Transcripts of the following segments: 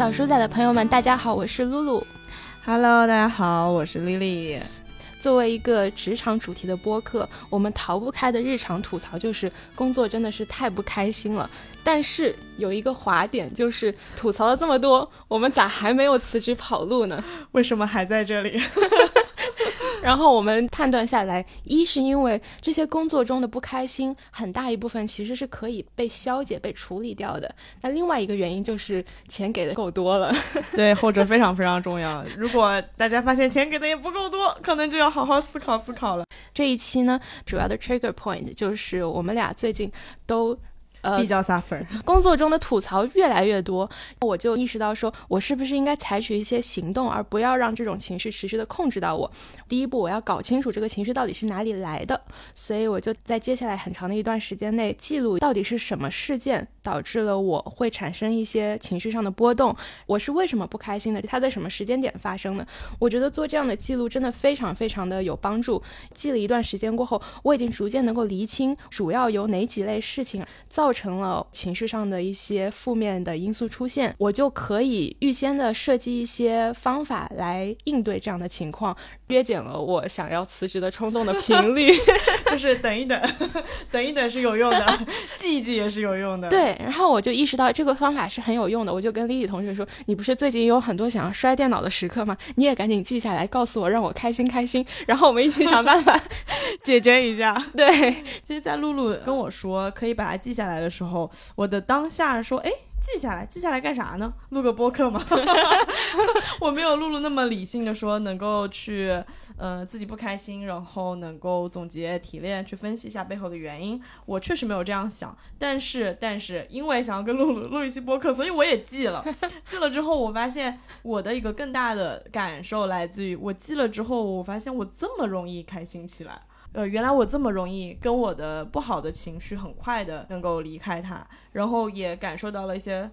小鼠仔的朋友们，大家好，我是露露。Hello，大家好，我是丽丽。作为一个职场主题的播客，我们逃不开的日常吐槽就是工作真的是太不开心了。但是有一个滑点，就是吐槽了这么多，我们咋还没有辞职跑路呢？为什么还在这里？然后我们判断下来，一是因为这些工作中的不开心，很大一部分其实是可以被消解、被处理掉的。那另外一个原因就是钱给的够多了。对，后者非常非常重要。如果大家发现钱给的也不够多，可能就要好好思考思考了。这一期呢，主要的 trigger point 就是我们俩最近都。呃，比较 suffer，工作中的吐槽越来越多，我就意识到说，我是不是应该采取一些行动，而不要让这种情绪持续的控制到我。第一步，我要搞清楚这个情绪到底是哪里来的，所以我就在接下来很长的一段时间内记录到底是什么事件导致了我会产生一些情绪上的波动，我是为什么不开心的，它在什么时间点发生的。我觉得做这样的记录真的非常非常的有帮助。记了一段时间过后，我已经逐渐能够厘清主要有哪几类事情造。造成了情绪上的一些负面的因素出现，我就可以预先的设计一些方法来应对这样的情况，约减了我想要辞职的冲动的频率。就是等一等，等一等是有用的，记一记也是有用的。对，然后我就意识到这个方法是很有用的，我就跟丽丽同学说：“你不是最近有很多想要摔电脑的时刻吗？你也赶紧记下来，告诉我，让我开心开心。”然后我们一起想办法解决一下。对，其实，在露露跟我说可以把它记下来的时候，我的当下说，哎，记下来，记下来干啥呢？录个播客吗？我没有露露那么理性的说，能够去，呃，自己不开心，然后能够总结提炼，去分析一下背后的原因。我确实没有这样想，但是，但是因为想要跟露露录一期播客，所以我也记了。记了之后，我发现我的一个更大的感受来自于，我记了之后，我发现我这么容易开心起来。呃，原来我这么容易跟我的不好的情绪很快的能够离开它，然后也感受到了一些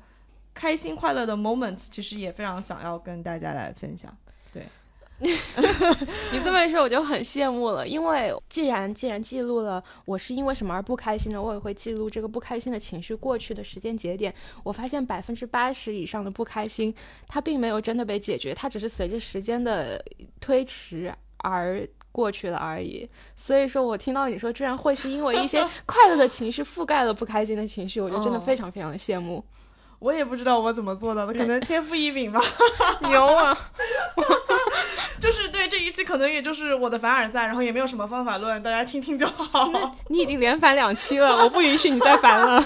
开心快乐的 moment，其实也非常想要跟大家来分享。对，你这么一说我就很羡慕了，因为既然既然记录了我是因为什么而不开心的，我也会记录这个不开心的情绪过去的时间节点。我发现百分之八十以上的不开心，它并没有真的被解决，它只是随着时间的推迟而。过去了而已，所以说我听到你说居然会是因为一些 快乐的情绪覆盖了不开心的情绪，我就真的非常非常的羡慕。我也不知道我怎么做到的，可能天赋异禀吧。牛啊！就是对这一期可能也就是我的凡尔赛，然后也没有什么方法论，大家听听就好。你已经连反两期了，我不允许你再反了。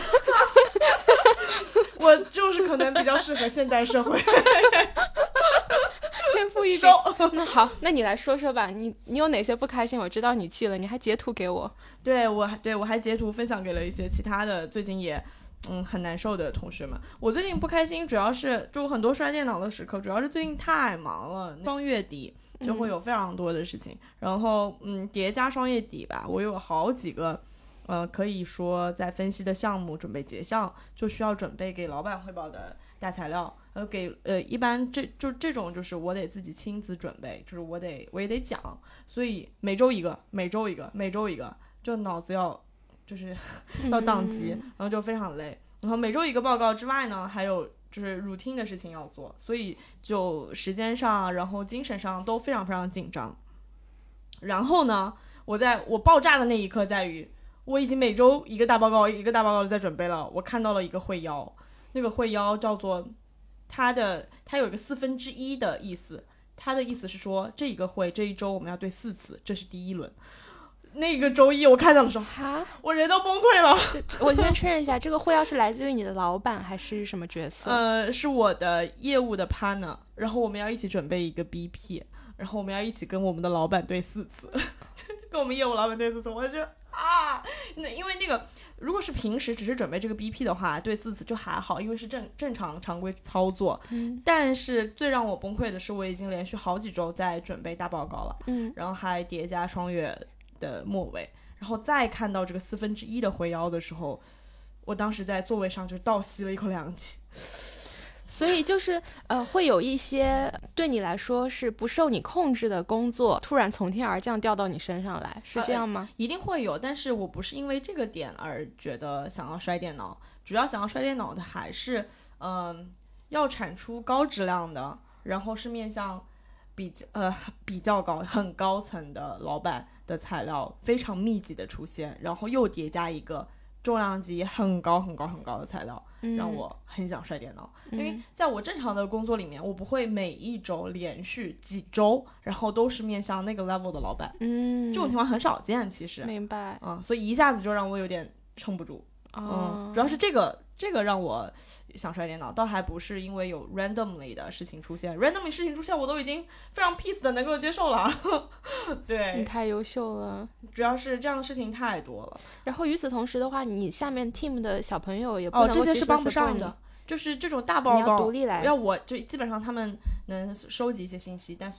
我就是可能比较适合现代社会。天赋异禀。那好，那你来说说吧，你你有哪些不开心？我知道你记了，你还截图给我。对我，对我还截图分享给了一些其他的最近也嗯很难受的同学们。我最近不开心，主要是就很多摔电脑的时刻，主要是最近太忙了，双月底就会有非常多的事情，然后嗯叠加双月底吧，我有好几个。呃，可以说在分析的项目准备结项，就需要准备给老板汇报的大材料。呃，给呃，一般这就这种就是我得自己亲自准备，就是我得我也得讲，所以每周一个，每周一个，每周一个，就脑子要就是 要宕机，然后就非常累。然后每周一个报告之外呢，还有就是 routine 的事情要做，所以就时间上，然后精神上都非常非常紧张。然后呢，我在我爆炸的那一刻在于。我已经每周一个大报告，一个大报告的在准备了。我看到了一个会邀，那个会邀叫做它的，它有一个四分之一的意思。它的意思是说，这一个会这一周我们要对四次，这是第一轮。那个周一我看到的时候，哈，我人都崩溃了。我先确认一下，这个会要是来自于你的老板还是什么角色？呃，是我的业务的 partner，然后我们要一起准备一个 BP，然后我们要一起跟我们的老板对四次，跟我们业务老板对四次，我就。啊，那因为那个，如果是平时只是准备这个 BP 的话，对四子就还好，因为是正正常常规操作。嗯，但是最让我崩溃的是，我已经连续好几周在准备大报告了。嗯，然后还叠加双月的末尾，然后再看到这个四分之一的回腰的时候，我当时在座位上就倒吸了一口凉气。所以就是呃，会有一些对你来说是不受你控制的工作，突然从天而降掉到你身上来，是这样吗？一定会有，但是我不是因为这个点而觉得想要摔电脑，主要想要摔电脑的还是嗯，要产出高质量的，然后是面向比较呃比较高很高层的老板的材料非常密集的出现，然后又叠加一个重量级很高很高很高的材料，让我很想摔电脑。嗯因为在我正常的工作里面，我不会每一周连续几周，然后都是面向那个 level 的老板，嗯，这种情况很少见，其实，明白。嗯，所以一下子就让我有点撑不住，哦。嗯，主要是这个这个让我想摔电脑，倒还不是因为有 randomly 的事情出现，randomly 事情出现我都已经非常 peace 的能够接受了，对你，太优秀了。主要是这样的事情太多了，然后与此同时的话，你下面 team 的小朋友也不哦，能这些是帮不上的，就是这种大你要报告独立来。要我就基本上他们能收集一些信息，但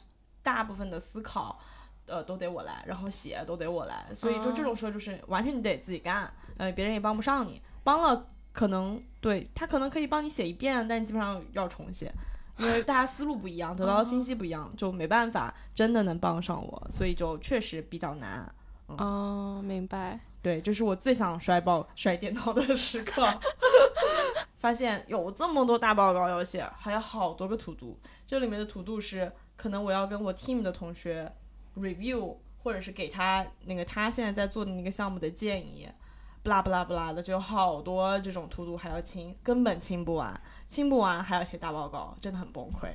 大部分的思考，呃，都得我来，然后写都得我来，所以就这种时候就是完全你得自己干，呃，别人也帮不上你，帮了可能对他可能可以帮你写一遍，但基本上要重写。因为大家思路不一样，得到的信息不一样，就没办法真的能帮上我，所以就确实比较难。哦，明白。对，这是我最想摔爆 摔电脑的时刻。发现有这么多大报告要写，还有好多个 to do。这里面的 to do 是可能我要跟我 team 的同学 review，或者是给他那个他现在在做的那个项目的建议，不拉不拉不拉的，就有好多这种图度还要清，根本清不完，清不完还要写大报告，真的很崩溃。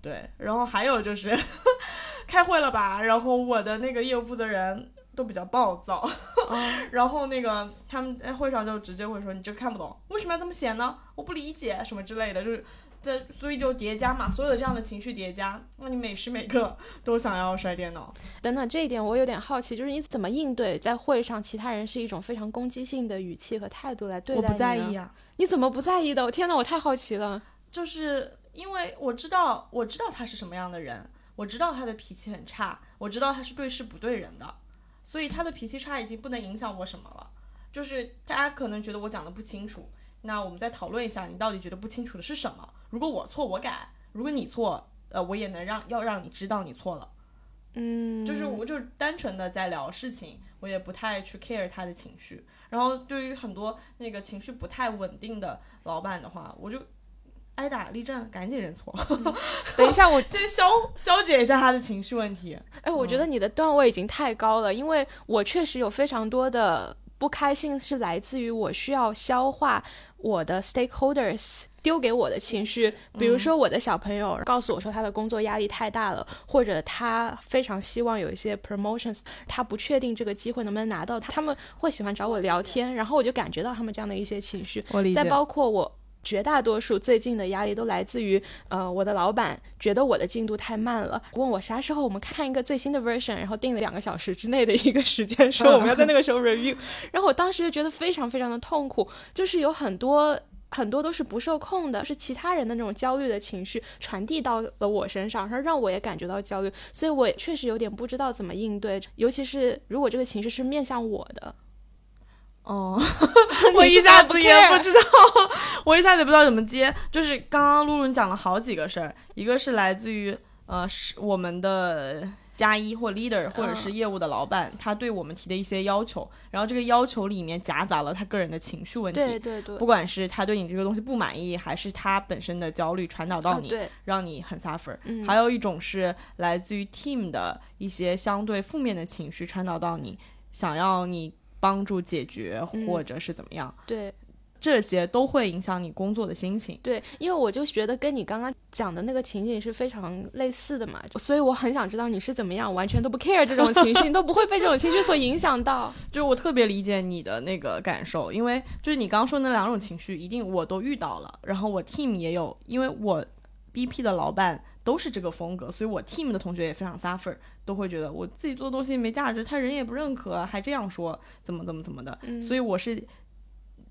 对，然后还有就是 开会了吧，然后我的那个业务负责人都比较暴躁，然后那个他们在会上就直接会说你这看不懂，为什么要这么写呢？我不理解什么之类的，就是在所以就叠加嘛，所有的这样的情绪叠加，那你每时每刻都想要摔电脑。等等，这一点我有点好奇，就是你怎么应对在会上其他人是一种非常攻击性的语气和态度来对待我不在意啊，你怎么不在意的？我天呐，我太好奇了。就是因为我知道我知道他是什么样的人，我知道他的脾气很差，我知道他是对事不对人的，所以他的脾气差已经不能影响我什么了。就是大家可能觉得我讲的不清楚，那我们再讨论一下，你到底觉得不清楚的是什么？如果我错，我改；如果你错，呃，我也能让要让你知道你错了。嗯，就是我就单纯的在聊事情，我也不太去 care 他的情绪。然后对于很多那个情绪不太稳定的老板的话，我就挨打立正，赶紧认错，等一下，我 先消消解一下他的情绪问题。哎，我觉得你的段位已经太高了，因为我确实有非常多的不开心是来自于我需要消化我的 stakeholders 丢给我的情绪，比如说我的小朋友告诉我说他的工作压力太大了，或者他非常希望有一些 promotions，他不确定这个机会能不能拿到，他们会喜欢找我聊天，然后我就感觉到他们这样的一些情绪，我理再包括我。绝大多数最近的压力都来自于，呃，我的老板觉得我的进度太慢了，问我啥时候我们看一个最新的 version，然后定了两个小时之内的一个时间，说我们要在那个时候 review，然后我当时就觉得非常非常的痛苦，就是有很多。很多都是不受控的，是其他人的那种焦虑的情绪传递到了我身上，然后让我也感觉到焦虑，所以我也确实有点不知道怎么应对，尤其是如果这个情绪是面向我的，哦，我一下子也不知道，我一下子也不知道怎么接。就是刚刚露露你讲了好几个事儿，一个是来自于呃是我们的加一或 leader 或者是业务的老板，他对我们提的一些要求，然后这个要求里面夹杂了他个人的情绪问题。对对对，不管是他对你这个东西不满意，还是他本身的焦虑传导到你，让你很 suffer。嗯。还有一种是来自于 team 的一些相对负面的情绪传导到你，想要你帮助解决嗯。或者是怎么样，对这些都会影响你工作的心情。对，因为我就觉得跟你刚刚讲的那个情景是非常类似的嘛，所以我很想知道你是怎么样，完全都不 care 这种情绪，你都不会被这种情绪所影响到。就是我特别理解你的那个感受，因为就是你刚刚说那两种情绪，一定我都遇到了，然后我 team 也有，因为我 BP 的老板都是这个风格，所以我 team 的同学也非常 suffer，都会觉得我自己做的东西没价值，他人也不认可，还这样说，怎么怎么怎么的，嗯所以我是，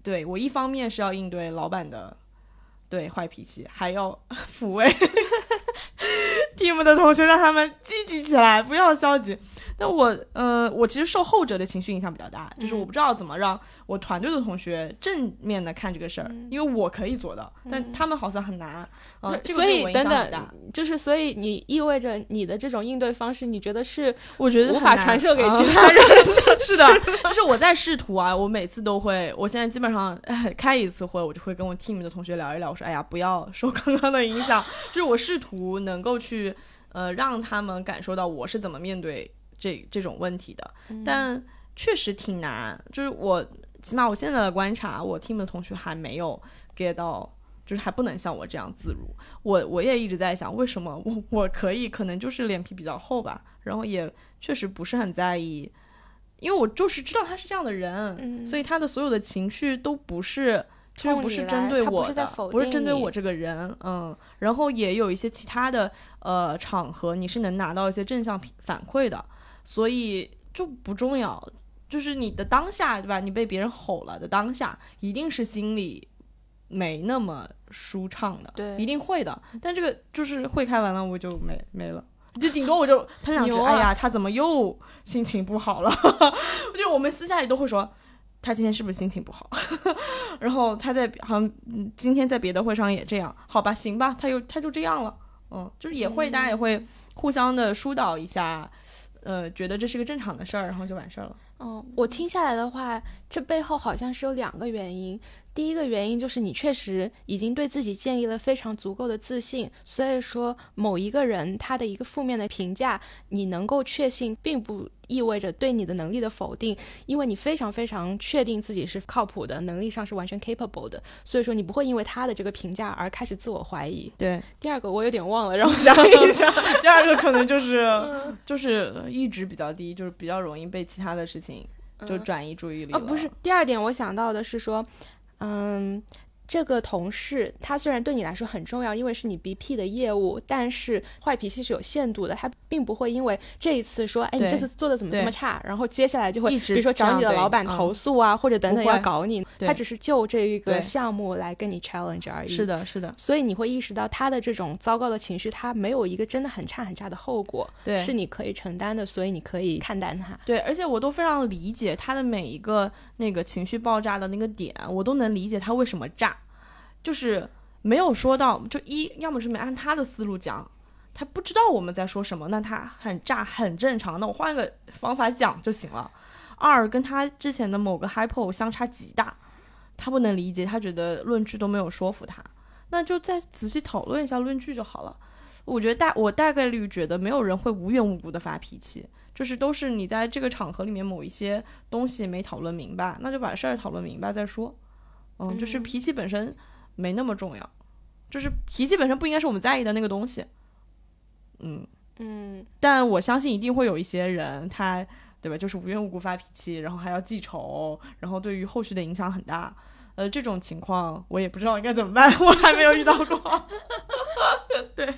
对我一方面是要应对老板的对坏脾气，还要 抚慰。team 的同学，让他们积极起来，不要消极。那我，呃，我其实受后者的情绪影响比较大，就是我不知道怎么让我团队的同学正面的看这个事儿，因为我可以做到，但他们好像很难。嗯，所以等等，就是所以你意味着你的这种应对方式，你觉得是我觉得无法传授给其 他人。是的，就是我在试图啊，我每次都会，我现在基本上开一次会，我就会跟我 team 的同学聊一聊，我说，哎呀，不要受刚刚的影响，就是我试图能够去，呃，让他们感受到我是怎么面对。这这种问题的，但确实挺难。就是我起码我现在的观察，我 team 的同学还没有 get 到，就是还不能像我这样自如。我我也一直在想，为什么我我可以？可能就是脸皮比较厚吧。然后也确实不是很在意，因为我就是知道他是这样的人，所以他的所有的情绪都不是，其实不是针对我的，不是针对我这个人。嗯，然后也有一些其他的呃场合，你是能拿到一些正向反馈的。所以就不重要，就是你的当下，对吧？你被别人吼了的当下，一定是心里没那么舒畅的，对，一定会的。但这个就是会开完了，我就没没了，就顶多我就喷两句，哎呀，他怎么又心情不好了？就我们私下里都会说，他今天是不是心情不好？然后他在好像今天在别的会上也这样，好吧，行吧，他又他就这样了，嗯，就是也会大家也会互相的疏导一下。呃，觉得这是个正常的事儿，然后就完事儿了。嗯，我听下来的话，这背后好像是有两个原因。第一个原因就是你确实已经对自己建立了非常足够的自信，所以说某一个人他的一个负面的评价，你能够确信，并不意味着对你的能力的否定，因为你非常非常确定自己是靠谱的，能力上是完全 capable 的，所以说你不会因为他的这个评价而开始自我怀疑。对，第二个我有点忘了，让我想一下。第二个可能就是就是意志比较低，就是比较容易被其他的事情就转移注意力。哦，不是，第二点我想到的是说。嗯。这个同事他虽然对你来说很重要，因为是你 BP 的业务，但是坏脾气是有限度的。他并不会因为这一次说，哎，你这次做的怎么这么差，然后接下来就会比如说找你的老板投诉啊，或者等等要搞你。他只是就这一个项目来跟你 challenge 而已。是的，是的。所以你会意识到他的这种糟糕的情绪，他没有一个真的很差很差的后果，对，是你可以承担的，所以你可以看淡他。对，而且我都非常理解他的每一个那个情绪爆炸的那个点，我都能理解他为什么炸。就是没有说到，就一要么是没按他的思路讲，他不知道我们在说什么，那他很炸很正常，那我换个方法讲就行了。二跟他之前的某个 hypo 相差极大，他不能理解，他觉得论据都没有说服他，那就再仔细讨论一下论据就好了。我觉得大我大概率觉得没有人会无缘无故的发脾气，就是都是你在这个场合里面某一些东西没讨论明白，那就把事儿讨论明白再说。嗯，就是脾气本身。没那么重要，就是脾气本身不应该是我们在意的那个东西。嗯嗯，但我相信一定会有一些人，他对吧，就是无缘无故发脾气，然后还要记仇，然后对于后续的影响很大。呃，这种情况我也不知道应该怎么办，我还没有遇到过。对，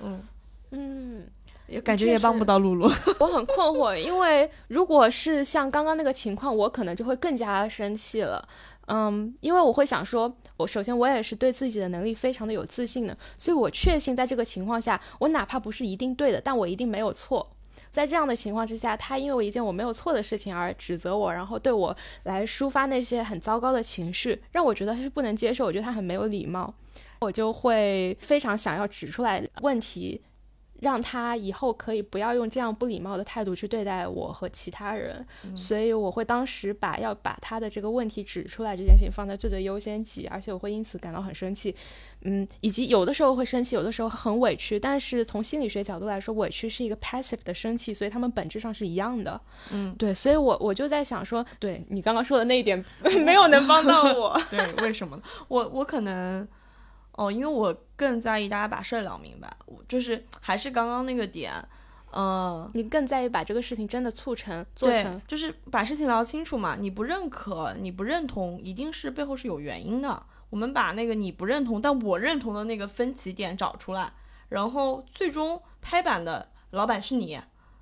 嗯嗯，也感觉也帮不到露露。我很困惑，因为如果是像刚刚那个情况，我可能就会更加生气了。嗯，因为我会想说，我首先我也是对自己的能力非常的有自信的，所以我确信在这个情况下，我哪怕不是一定对的，但我一定没有错。在这样的情况之下，他因为一件我没有错的事情而指责我，然后对我来抒发那些很糟糕的情绪，让我觉得他是不能接受，我觉得他很没有礼貌，我就会非常想要指出来问题。让他以后可以不要用这样不礼貌的态度去对待我和其他人，所以我会当时把要把他的这个问题指出来这件事情放在最最优先级，而且我会因此感到很生气，嗯，以及有的时候会生气，有的时候很委屈，但是从心理学角度来说，委屈是一个 passive 的生气，所以他们本质上是一样的，嗯，对，所以我我就在想说，对你刚刚说的那一点 没有能帮到我，对，为什么？我我可能。哦，因为我更在意大家把事儿聊明白，我就是还是刚刚那个点，嗯，你更在意把这个事情真的促成做成，就是把事情聊清楚嘛。你不认可，你不认同，一定是背后是有原因的。我们把那个你不认同，但我认同的那个分歧点找出来，然后最终拍板的老板是你，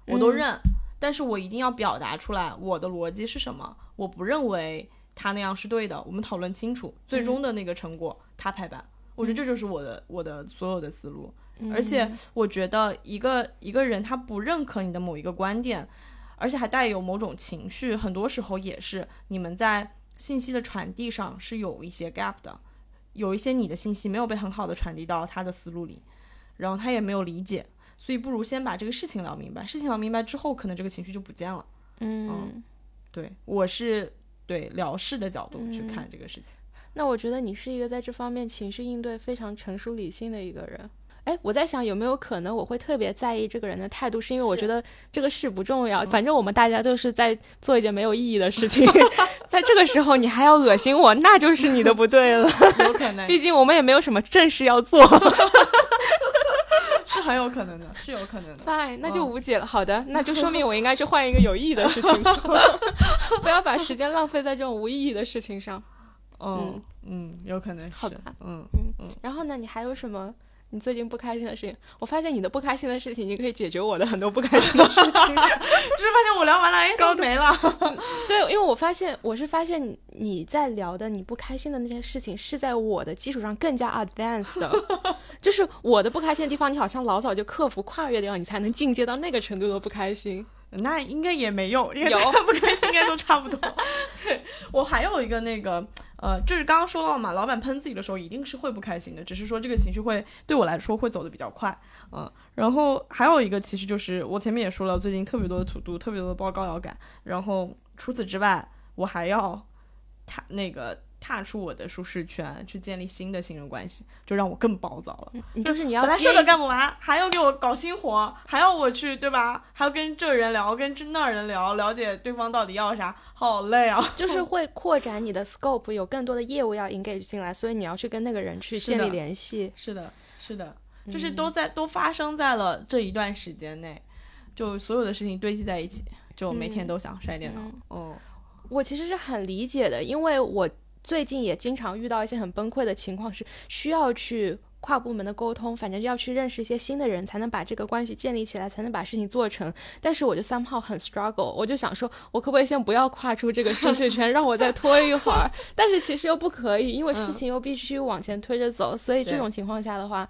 我都认，但是我一定要表达出来我的逻辑是什么。我不认为他那样是对的，我们讨论清楚，最终的那个成果他拍板。我觉得这就是我的我的所有的思路，而且我觉得一个一个人他不认可你的某一个观点，而且还带有某种情绪，很多时候也是你们在信息的传递上是有一些 gap 的，有一些你的信息没有被很好的传递到他的思路里，然后他也没有理解，所以不如先把这个事情聊明白，事情聊明白之后，可能这个情绪就不见了。嗯，对我是对聊事的角度去看这个事情。那我觉得你是一个在这方面情绪应对非常成熟理性的一个人。哎，我在想有没有可能我会特别在意这个人的态度，是因为我觉得这个事不重要，反正我们大家就是在做一件没有意义的事情，在这个时候你还要恶心我，那就是你的不对了。有可能，毕竟我们也没有什么正事要做。是很有可能的，是有可能的。Fine，那就无解了。好的，那就说明我应该去换一个有意义的事情，不要把时间浪费在这种无意义的事情上。嗯嗯，有可能是。好吧，嗯嗯嗯。然后呢，你还有什么你最近不开心的事情？我发现你的不开心的事情你可以解决我的很多不开心的事情。就是发现我聊完了，哎，都没了。对，因为我发现我是发现你在聊的你不开心的那些事情是在我的基础上更加 advanced 的，就是我的不开心的地方，你好像老早就克服跨越掉，你才能进阶到那个程度的不开心。那应该也没有，有不开心应该都差不多。对我还有一个那个呃，就是刚刚说到嘛，老板喷自己的时候一定是会不开心的，只是说这个情绪会对我来说会走的比较快，嗯。然后还有一个其实就是我前面也说了，最近特别多的土度，特别多的报告要赶。然后除此之外，我还要他那个。踏出我的舒适圈，去建立新的信任关系，就让我更暴躁了。你就是你要本来事都干不完，还要给我搞新活，还要我去，对吧？还要跟这人聊，跟这那人聊，了解对方到底要啥，好累啊！就 是会扩展你的 scope，有更多的业务要 engage 进来，所以你要去跟那个人去建立联系。是的，是的，就是都在都发生在了这一段时间内，就所有的事情堆积在一起，就每天都想摔电脑。嗯，我其实是很理解的，因为我。最近也经常遇到一些很崩溃的情况，是需要去跨部门的沟通，反正要去认识一些新的人，才能把这个关系建立起来，才能把事情做成。但是我就 somehow 很 struggle，我就想说，我可不可以先不要跨出这个舒适圈，让我再拖一会儿？但是其实又不可以，因为事情又必须往前推着走。所以这种情况下的话。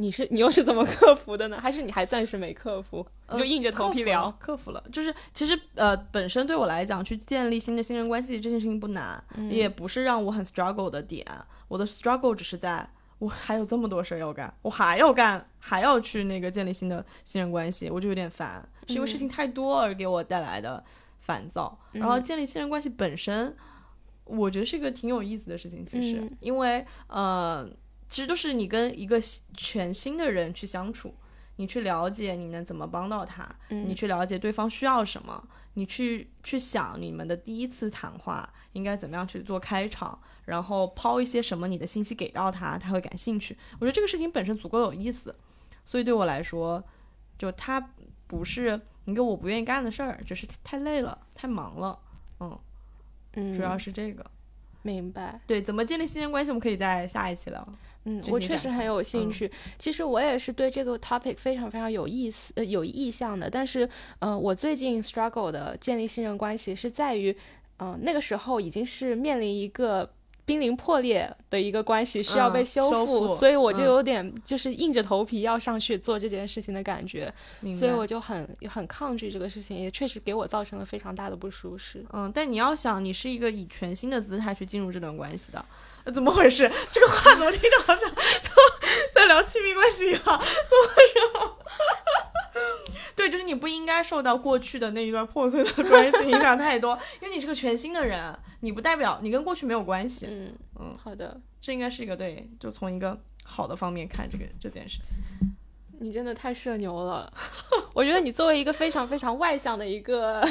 你是你又是怎么克服的呢？还是你还暂时没克服？你就硬着头皮聊，克服了。就是其实呃，本身对我来讲，去建立新的信任关系这件事情不难，也不是让我很 struggle 的点。我的 struggle 只是在我还有这么多事儿要干，我还要干，还要去那个建立新的信任关系，我就有点烦，是因为事情太多而给我带来的烦躁。然后建立信任关系本身，我觉得是一个挺有意思的事情。其实，因为呃。其实都是你跟一个全新的人去相处，你去了解你能怎么帮到他，你去了解对方需要什么，你去去想你们的第一次谈话应该怎么样去做开场，然后抛一些什么你的信息给到他，他会感兴趣。我觉得这个事情本身足够有意思，所以对我来说，就他不是一个我不愿意干的事儿，只是太累了，太忙了，嗯嗯，主要是这个。明白。对，怎么建立信任关系，我们可以在下一期聊。嗯，我确实很有兴趣。其实我也是对这个 topic 非常非常有意思、呃有意向的。但是，嗯，我最近 struggle 的建立信任关系是在于，嗯，那个时候已经是面临一个濒临破裂的一个关系，需要被修复，所以我就有点就是硬着头皮要上去做这件事情的感觉。所以我就很很抗拒这个事情，也确实给我造成了非常大的不舒适。嗯，但你要想，你是一个以全新的姿态去进入这段关系的。怎么回事？这个话怎么听着好像在聊亲密关系一样？怎么回事？对，就是你不应该受到过去的那一段破碎的关系影响太多，因为你是个全新的人，你不代表你跟过去没有关系。嗯嗯，好的，这应该是一个对，就从一个好的方面看这个这件事情。你真的太社牛了，我觉得你作为一个非常非常外向的一个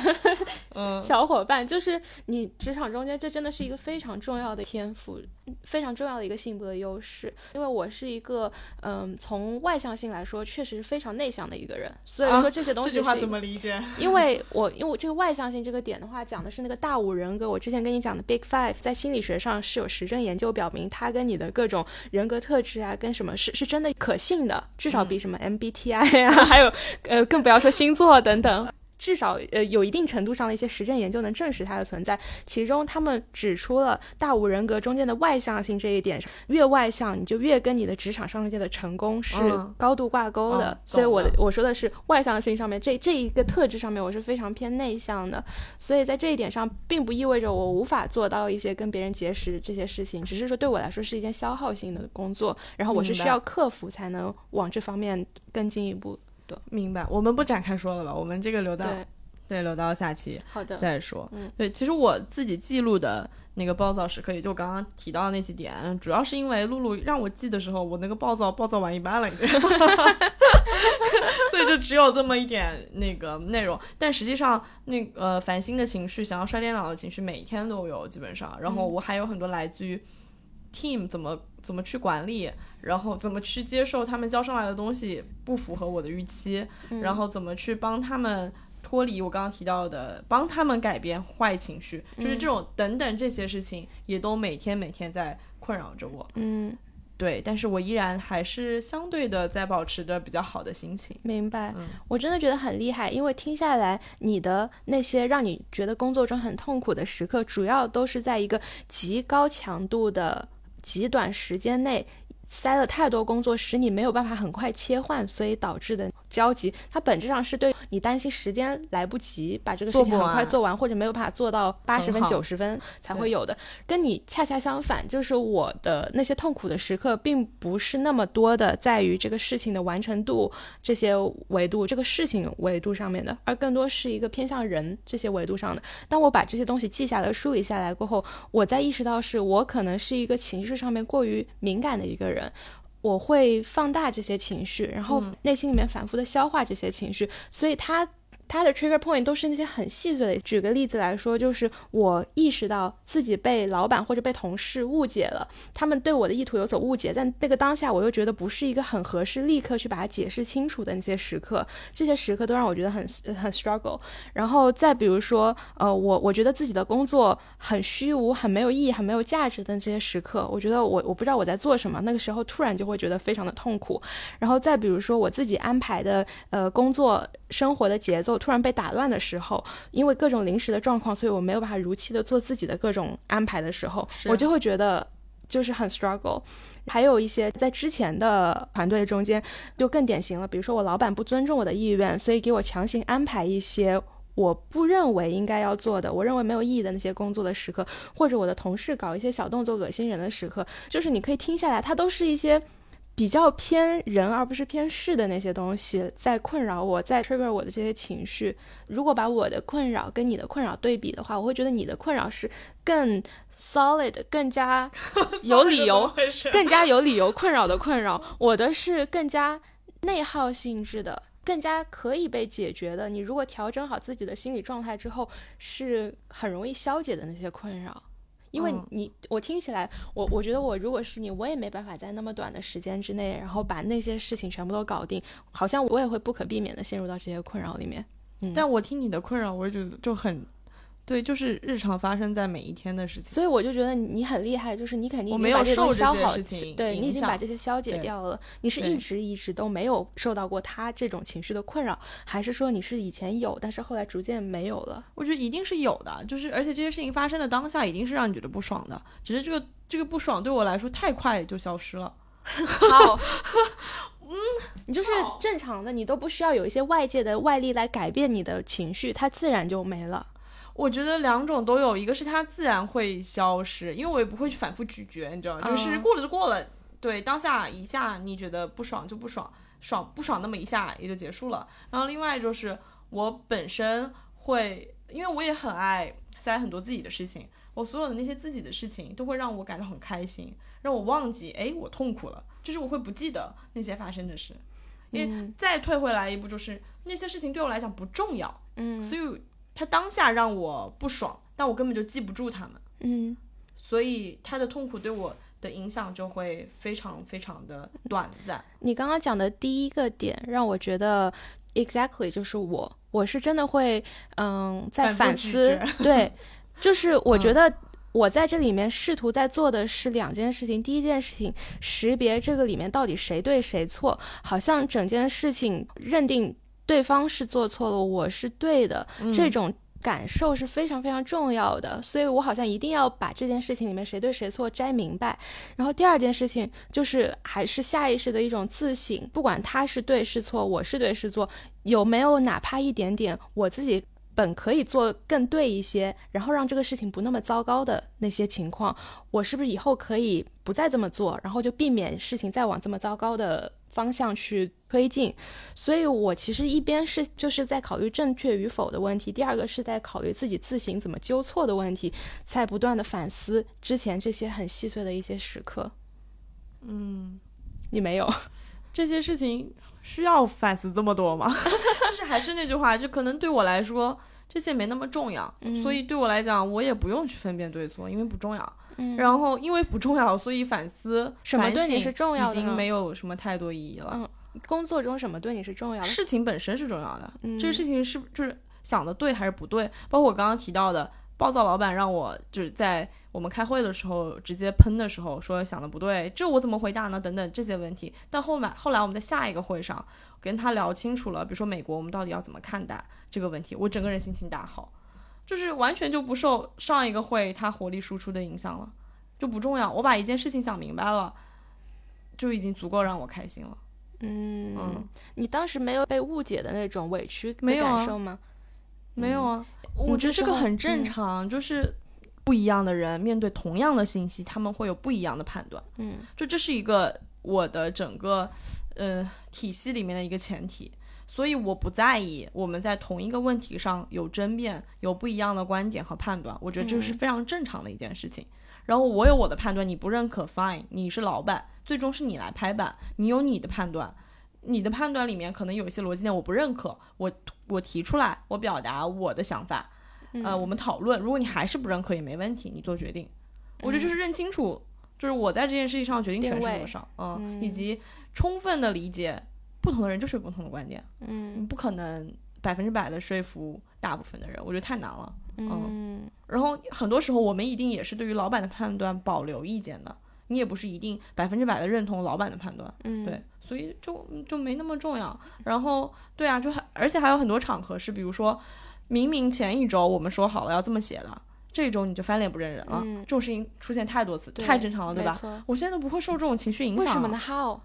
小伙伴，就是你职场中间这真的是一个非常重要的天赋。非常重要的一个性格的优势，因为我是一个，嗯，从外向性来说，确实是非常内向的一个人。所以说这些东西，这句话怎么理解？因为我，因为我这个外向性这个点的话，讲的是那个大五人格。我之前跟你讲的 Big Five，在心理学上是有实证研究表明，它跟你的各种人格特质啊，跟什么是是真的可信的，至少比什么 MBTI 啊，还有呃，更不要说星座等等。至少呃有一定程度上的一些实证研究能证实它的存在。其中他们指出了大五人格中间的外向性这一点，越外向你就越跟你的职场上界的成功是高度挂钩的。所以我的我说的是外向性上面这这一个特质上面我是非常偏内向的。所以在这一点上，并不意味着我无法做到一些跟别人结识这些事情，只是说对我来说是一件消耗性的工作，然后我是需要克服才能往这方面更进一步。明白，我们不展开说了吧？我们这个留到对留到下期好的再说。嗯，对，其实我自己记录的那个暴躁时刻，也就刚刚提到的那几点，主要是因为露露让我记的时候，我那个暴躁暴躁完一半了，所以就只有这么一点那个内容。但实际上，那呃烦心的情绪，想要摔电脑的情绪，每一天都有，基本上。然后我还有很多来自于 team 怎么怎么去管理。然后怎么去接受他们交上来的东西不符合我的预期？然后怎么去帮他们脱离我刚刚提到的，帮他们改变坏情绪？就是这种等等这些事情，也都每天每天在困扰着我。嗯，对，但是我依然还是相对的在保持着比较好的心情。明白，我真的觉得很厉害，因为听下来你的那些让你觉得工作中很痛苦的时刻，主要都是在一个极高强度的极短时间内。塞了太多工作，使你没有办法很快切换，所以导致的焦急，它本质上是对你担心时间来不及把这个事情很快做完，或者没有办法做到八十分、九十分才会有的。跟你恰恰相反，就是我的那些痛苦的时刻，并不是那么多的在于这个事情的完成度这些维度、这个事情维度上面的，而更多是一个偏向人这些维度上的。当我把这些东西记下来、梳理下来过后，我在意识到是我可能是一个情绪上面过于敏感的一个人。我会放大这些情绪，然后内心里面反复的消化这些情绪，所以他。他的 trigger point 都是那些很细碎的。举个例子来说，就是我意识到自己被老板或者被同事误解了，他们对我的意图有所误解，但那个当下我又觉得不是一个很合适立刻去把它解释清楚的那些时刻，这些时刻都让我觉得很很 struggle。然后再比如说，呃，我我觉得自己的工作很虚无、很没有意义、很没有价值的那些时刻，我觉得我我不知道我在做什么，那个时候突然就会觉得非常的痛苦。然后再比如说我自己安排的呃工作生活的节奏。突然被打乱的时候，因为各种临时的状况，所以我没有办法如期的做自己的各种安排的时候，我就会觉得就是很 struggle。还有一些在之前的团队中间就更典型了，比如说我老板不尊重我的意愿，所以给我强行安排一些我不认为应该要做的、我认为没有意义的那些工作的时刻，或者我的同事搞一些小动作恶心人的时刻，就是你可以听下来，它都是一些。比较偏人而不是偏事的那些东西在困扰我，在 trigger 我的这些情绪。如果把我的困扰跟你的困扰对比的话，我会觉得你的困扰是更 solid、更加 有理由、更加有理由困扰的困扰。我的是更加内耗性质的，更加可以被解决的。你如果调整好自己的心理状态之后，是很容易消解的那些困扰。因为你，我听起来，我我觉得我如果是你，我也没办法在那么短的时间之内，然后把那些事情全部都搞定，好像我也会不可避免的陷入到这些困扰里面。嗯，但我听你的困扰，我也觉得就很。对，就是日常发生在每一天的事情，所以我就觉得你很厉害，就是你肯定我没有受这些事情，对你已经把这些消解掉了。你是一直一直都没有受到过他这种情绪的困扰，还是说你是以前有，但是后来逐渐没有了？我觉得一定是有的，就是而且这些事情发生的当下，一定是让你觉得不爽的，只是这个这个不爽对我来说太快就消失了。好，嗯，你就是正常的，你都不需要有一些外界的外力来改变你的情绪，它自然就没了。我觉得两种都有，一个是它自然会消失，因为我也不会去反复咀嚼，你知道吗？就是过了就过了，对，当下一下你觉得不爽就不爽，爽不爽那么一下也就结束了。然后另外就是我本身会，因为我也很爱塞很多自己的事情，我所有的那些自己的事情都会让我感到很开心，让我忘记，哎，我痛苦了，就是我会不记得那些发生的事，因为再退回来一步，就是那些事情对我来讲不重要，嗯，所以。他当下让我不爽，但我根本就记不住他们，嗯，所以他的痛苦对我的影响就会非常非常的短暂。你刚刚讲的第一个点让我觉得 exactly 就是我，我是真的会嗯在反思，对，就是我觉得我在这里面试图在做的是两件事情，第一件事情识别这个里面到底谁对谁错，好像整件事情认定。对方是做错了，我是对的，嗯这种感受是非常非常重要的。所以我好像一定要把这件事情里面谁对谁错摘明白。然后第二件事情就是还是下意识的一种自省，不管他是对是错，我是对是错，有没有哪怕一点点我自己。本可以做更对一些，然后让这个事情不那么糟糕的那些情况，我是不是以后可以不再这么做，然后就避免事情再往这么糟糕的方向去推进？所以我其实一边是就是在考虑正确与否的问题，第二个是在考虑自己自行怎么纠错的问题，在不断的反思之前这些很细碎的一些时刻。嗯，你没有？这些事情需要反思这么多吗？就是还是那句话，就可能对我来说这些没那么重要，嗯所以对我来讲，我也不用去分辨对错，因为不重要。嗯然后因为不重要，所以反思什么对你是重要的已经没有什么太多意义了。嗯工作中什么对你是重要的？事情本身是重要的，嗯这个事情是就是想的对还是不对？包括我刚刚提到的，暴躁老板让我就是在我们开会的时候直接喷的时候说想的不对，这我怎么回答呢？等等这些问题。但后面后来我们在下一个会上跟他聊清楚了，比如说美国我们到底要怎么看待这个问题，我整个人心情大好，就是完全就不受上一个会他活力输出的影响了，就不重要。我把一件事情想明白了，就已经足够让我开心了。嗯嗯，你当时没有被误解的那种委屈的感受吗？没有啊，我我觉得这个很正常。常，就是不一样的人面对同样的信息，他们会有不一样的判断。嗯就这是一个我的整个呃体系里面的一个前提，所以我不在意我们在同一个问题上有争辩，有不一样的观点和判断，我觉得这是嗯非常正常的一件事情。然后我有我的判断，你不认可，fine，你是老板，最终是你来拍板，你有你的判断。你的判断里面可能有一些逻辑点我不认可，我我提出来，我表达我的想法，呃，我们讨论。如果你还是不认可也没问题，你做决定。我觉得就是认清楚，就是我在这件事情上决定权是多少，嗯，嗯以及充分的理解不同的人就是有不同的观点，嗯你不可能百分之百的说服大部分的人，我觉得太难了。嗯然后很多时候我们一定也是对于老板的判断保留意见的，你也不是一定百分之百的认同老板的判断，嗯，对，所以就就没那么重要。然后对啊，就还而且还有很多场合是，比如说明明前一周我们说好了要这么写的，这一周你就翻脸不认人了，嗯这种事情出现太多次，太正常了，对吧？我现在都不会受这种情绪影响，为什么呢？？How？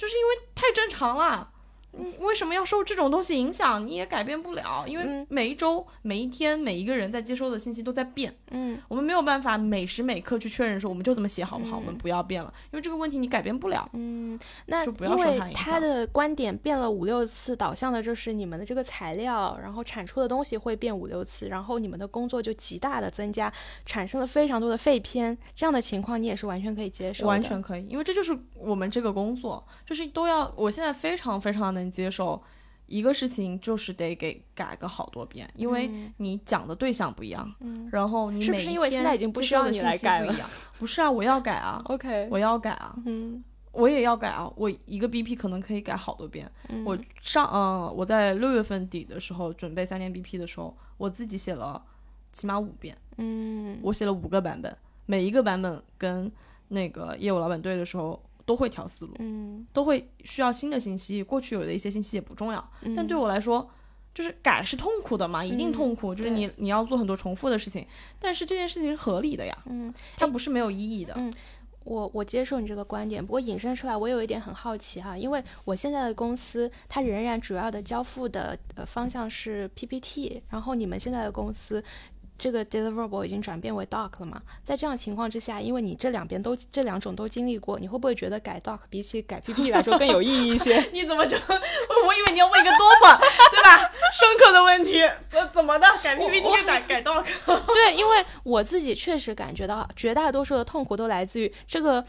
就是因为太正常了。你为什么要受这种东西影响？你也改变不了，因为嗯每一周、每一天、每一个人在接收的信息都在变，嗯我们没有办法每时每刻去确认说我们就这么写好不好？嗯我们不要变了，因为这个问题你改变不了。嗯，那就不要因为受它影响他的观点变了五六次，导向的就是你们的这个材料，然后产出的东西会变五六次，然后你们的工作就极大的增加，产生了非常多的废片，这样的情况你也是完全可以接受。完全可以，因为这就是我们这个工作，就是都要。我现在非常非常能接受一个事情，就是得给改个好多遍，因为嗯你讲的对象不一样，嗯然后你是不是因为现在已经天不需要你来改了不是啊，我要改啊，，OK，我要改啊，嗯我也要改啊。我一个 BP 可能可以改好多遍。嗯我上嗯，我在六月份底的时候准备三年 BP 的时候，我自己写了起码五遍。嗯我写了五个版本，每一个版本跟那个业务老板对的时候都会调思路，嗯，都会需要新的信息。过去有的一些信息也不重要，嗯但对我来说，就是改是痛苦的嘛，一定嗯痛苦，就是你你要做很多重复的事情，但是这件事情是合理的呀，嗯，它不是没有意义的。嗯我我接受你这个观点，不过引申出来，我有一点很好奇哈，因为我现在的公司它仍然主要的交付的呃方向是 PPT，然后你们现在的公司。这个 deliverable 已经转变为 doc 了嘛？在这样情况之下，因为你这两边都这两种都经历过，你会不会觉得改 doc 比起改 PPT 来说更有意义一些？你怎么就？我以为你要问一个多么对吧深刻的问题，怎怎么的？改 PPT 跟改改 doc？对，因为我自己确实感觉到绝大多数的痛苦都来自于这个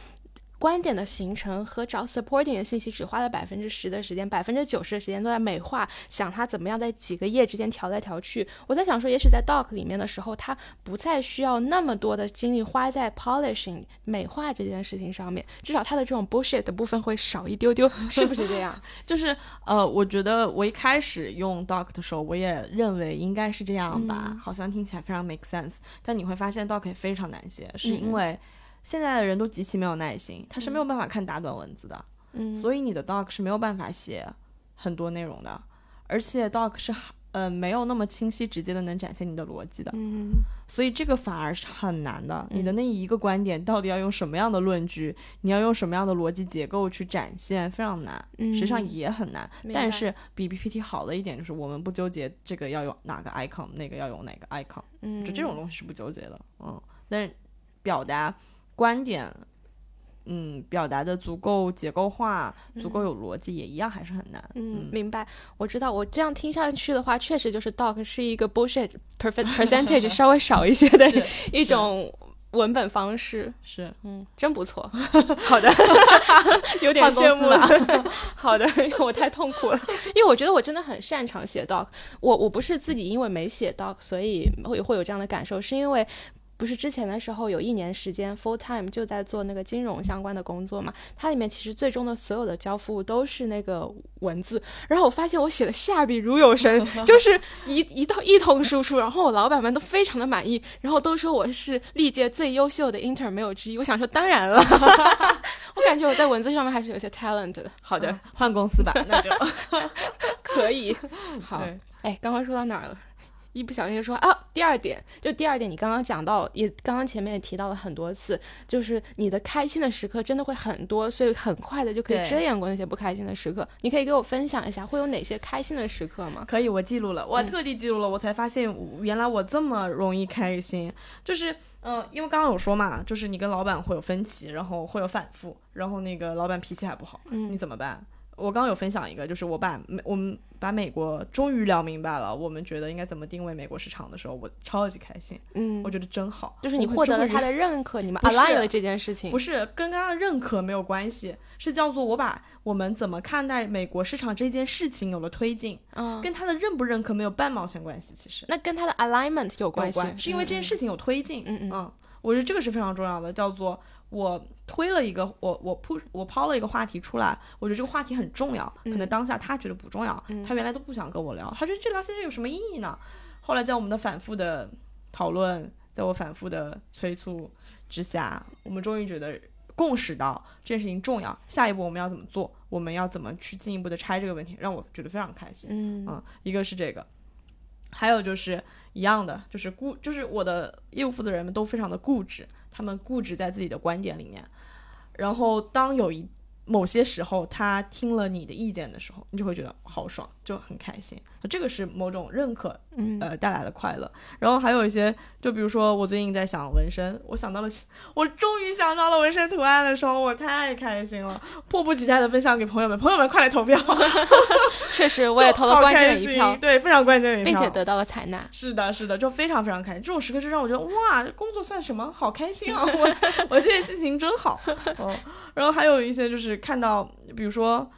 观点的形成和找 supporting 的信息只花了百分之十的时间，百分之九十的时间都在美化，想它怎么样在几个页之间调来调去。我在想说，也许在 doc 里面的时候，它不再需要那么多的精力花在 polishing 美化这件事情上面，至少它的这种 bullshit 的部分会少一丢丢，是不是这样？就是呃，我觉得我一开始用 doc 的时候，我也认为应该是这样吧，嗯好像听起来非常 make sense。但你会发现 doc 也非常难写，是嗯因为现在的人都极其没有耐心，他是没有办法看大短文字的，嗯，所以你的 doc 是没有办法写很多内容的。而且 doc 是呃没有那么清晰直接的能展现你的逻辑的，嗯所以这个反而是很难的。你的那一个观点到底要用什么样的论据，你要用什么样的逻辑结构去展现，非常难，嗯，实际上也很难。但是比 PPT 好的一点就是我们不纠结这个要用哪个 icon，那个要用哪个 icon。嗯，就这种东西是不纠结的，嗯，但表达观点，嗯，表达的足够结构化、足够有逻辑，也一样还是很难。嗯，明白。我知道，我这样听下去的话，确实就是 doc 是一个 bullshit perfect percentage 稍微少一些的 一种文本方式。是，嗯，真不错。好的，有点羡慕了。好的，因为我太痛苦了，因为我觉得我真的很擅长写 doc。我我不是自己因为没写 doc，所以会会有这样的感受，是因为。不是之前的时候有一年时间 full time 就在做那个金融相关的工作嘛，它里面其实最终的所有的交付物都是那个文字，然后我发现我写的下笔如有神，就是一一道一通输出，然后我老板们都非常的满意，然后都说我是历届最优秀的 intern 没有之一。我想说当然了，我感觉我在文字上面还是有些 talent 的。好的，换公司吧，那就 可以。好，对哎，刚刚说到哪儿了？一不小心就说啊，第二点，就第二点，你刚刚讲到，也刚刚前面也提到了很多次，就是你的开心的时刻真的会很多，所以很快的就可以遮掩过那些不开心的时刻。你可以给我分享一下，会有哪些开心的时刻吗？可以，我记录了，我嗯特地记录了，我才发现原来我这么容易开心，就是嗯、呃因为刚刚有说嘛，就是你跟老板会有分歧，然后会有反复，然后那个老板脾气还不好，嗯你怎么办？我刚刚有分享一个，就是我把美我们把美国终于聊明白了，我们觉得应该怎么定位美国市场的时候，我超级开心，嗯。我，觉得真好，就是你获得了他的认可，你们 align 了这件事情。不是跟刚刚认可没有关系，是叫做我把我们怎么看待美国市场这件事情有了推进，嗯，跟他的认不认可没有半毛钱关系，其实。那跟他的 alignment 有有关系，关，是因为这件事情有推进，嗯。嗯。我觉得这个是非常重要的，叫做我推了一个我我铺我抛了一个话题出来，我觉得这个话题很重要，可能当下他觉得不重要，嗯他原来都不想跟我聊，他觉得这聊现在有什么意义呢？后来在我们的反复的讨论，在我反复的催促之下，我们终于觉得共识到这件事情重要，下一步我们要怎么做，我们要怎么去进一步的拆这个问题，让我觉得非常开心。嗯嗯，一个是这个，还有就是一样的，就是固，就是我的业务负责人们都非常的固执，他们固执在自己的观点里面。然后当有一某些时候他听了你的意见的时候，你就会觉得好爽，就很开心。这个是某种认可呃带来的快乐。然后还有一些，就比如说我最近在想纹身，我想到了，我终于想到了纹身图案的时候，我太开心了，迫不及待的分享给朋友们，朋友们快来投票！确实我也投了好关键的一票，对，非常关键的一票，并且得到了采纳。是的，是的，就非常非常开心。这种时刻就让我觉得哇，工作算什么？好开心啊！我我现在心情真好。嗯，然后还有一些就是看到，比如说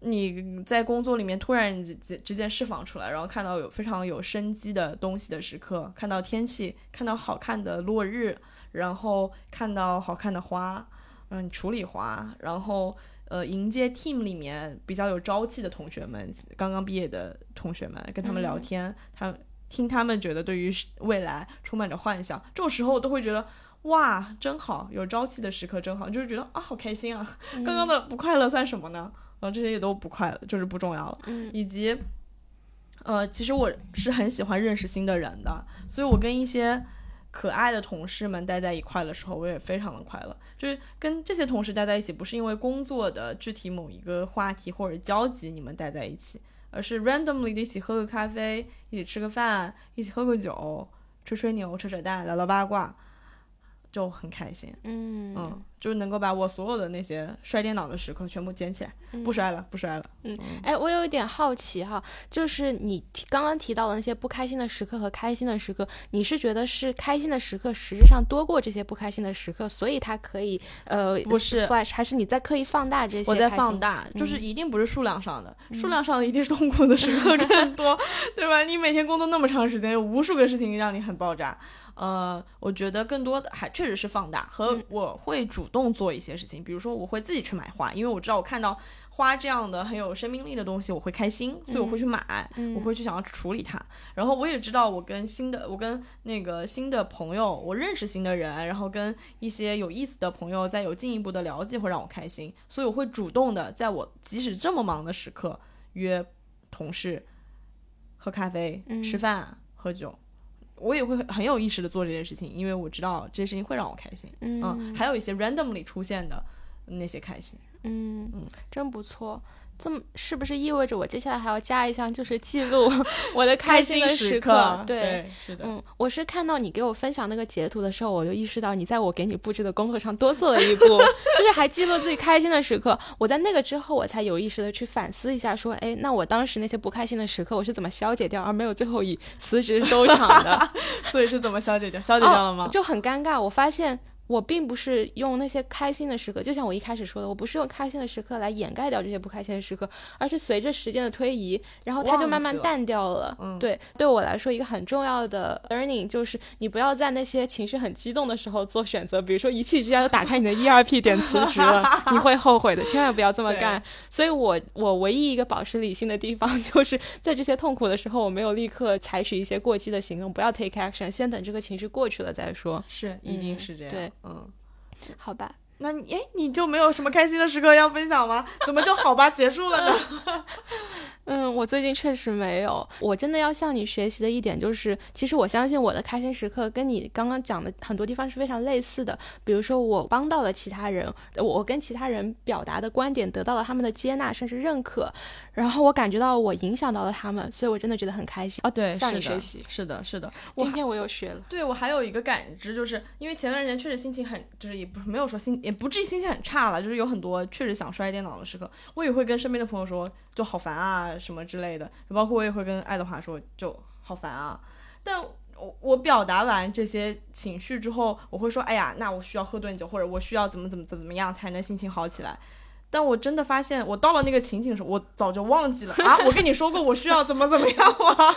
你在工作里面突然之之之间释放出来，然后看到有非常有生机的东西的时刻，看到天气，看到好看的落日，然后看到好看的花，嗯，你处理花，然后。呃，迎接 team 里面比较有朝气的同学们，刚刚毕业的同学们，跟他们聊嗯天，他听他们觉得对于未来充满着幻想，这种时候我都会觉得哇，真好，有朝气的时刻真好，就是觉得啊，好开心啊！嗯刚刚的不快乐算什么呢？然后这些也都不快乐，就是不重要了。嗯以及，呃，其实我是很喜欢认识新的人的，所以我跟一些可爱的同事们待在一块的时候，我也非常的快乐。就是跟这些同事待在一起，不是因为工作的具体某一个话题或者交集你们待在一起，而是 randomly 的一起喝个咖啡，一起吃个饭，一起喝个酒，吹吹牛、扯扯淡、聊聊八卦，就很开心。嗯嗯，就是能够把我所有的那些摔电脑的时刻全部捡起来，不摔了，不摔了。嗯哎，我有一点好奇哈，就是你刚刚提到的那些不开心的时刻和开心的时刻，你是觉得是开心的时刻实质上多过这些不开心的时刻，所以它可以呃不是还是你在刻意放大这些？我在放。大，就是嗯一定不是数量上的，数量上的一定是痛苦的时刻更 多，对吧？你每天工作那么长时间，有无数个事情让你很爆炸。呃，我觉得更多的还确实是放大，和嗯我会主动做一些事情，比如说我会自己去买花，因为我知道我看到花这样的很有生命力的东西，我会开心，所以我会去买，嗯我会去想要去处理它。然后我也知道我跟新的，我跟那个新的朋友，我认识新的人，然后跟一些有意思的朋友再有进一步的了解，会让我开心，所以我会主动的在我即使这么忙的时刻约同事喝咖啡、嗯吃饭、喝酒。我也会很有意识的做这件事情，因为我知道这些事情会让我开心。嗯还有一些 randomly 出现的那些开心。嗯嗯，真不错。这么是不是意味着我接下来还要加一项，就是记录 我的开心的时刻？对，是的。嗯，我是看到你给我分享那个截图的时候，我就意识到你在我给你布置的功课上多做了一步，就是还记录自己开心的时刻。我在那个之后，我才有意识的去反思一下，说，哎，那我当时那些不开心的时刻，我是怎么消解掉，而没有最后以辞职收场的？所以是怎么消解掉？消解掉了吗？哦、就很尴尬。我发现。我并不是用那些开心的时刻，就像我一开始说的，我不是用开心的时刻来掩盖掉这些不开心的时刻，而是随着时间的推移，然后它就慢慢淡掉了。嗯，对，对我来说一个很重要的 learning 就是你不要在那些情绪很激动的时候做选择，比如说一气之下就打开你的 ERP 点辞职 了，你会后悔的，千万不要这么干。所以我我唯一一个保持理性的地方，就是在这些痛苦的时候，我没有立刻采取一些过激的行动，不要 take action，先等这个情绪过去了再说。是，一定是这样。嗯、对。嗯，好吧，那你哎，你就没有什么开心的时刻要分享吗？怎么就好吧结束了呢？嗯，我最近确实没有。我真的要向你学习的一点就是，其实我相信我的开心时刻跟你刚刚讲的很多地方是非常类似的。比如说，我帮到了其他人，我跟其他人表达的观点得到了他们的接纳甚至认可，然后我感觉到我影响到了他们，所以我真的觉得很开心。哦，对，向你学习。是的，是的。今天我又学了。对我还有一个感知，就是因为前段时间确实心情很，就是也不是没有说心，也不至于心情很差了，就是有很多确实想摔电脑的时刻，我也会跟身边的朋友说，就好烦啊什么之类的。包括我也会跟爱德华说，就好烦啊。但我我表达完这些情绪之后，我会说，哎呀，那我需要喝顿酒，或者我需要怎么怎么怎么怎么样才能心情好起来。但我真的发现，我到了那个情景的时候，我早就忘记了啊！我跟你说过，我需要怎么怎么样吗？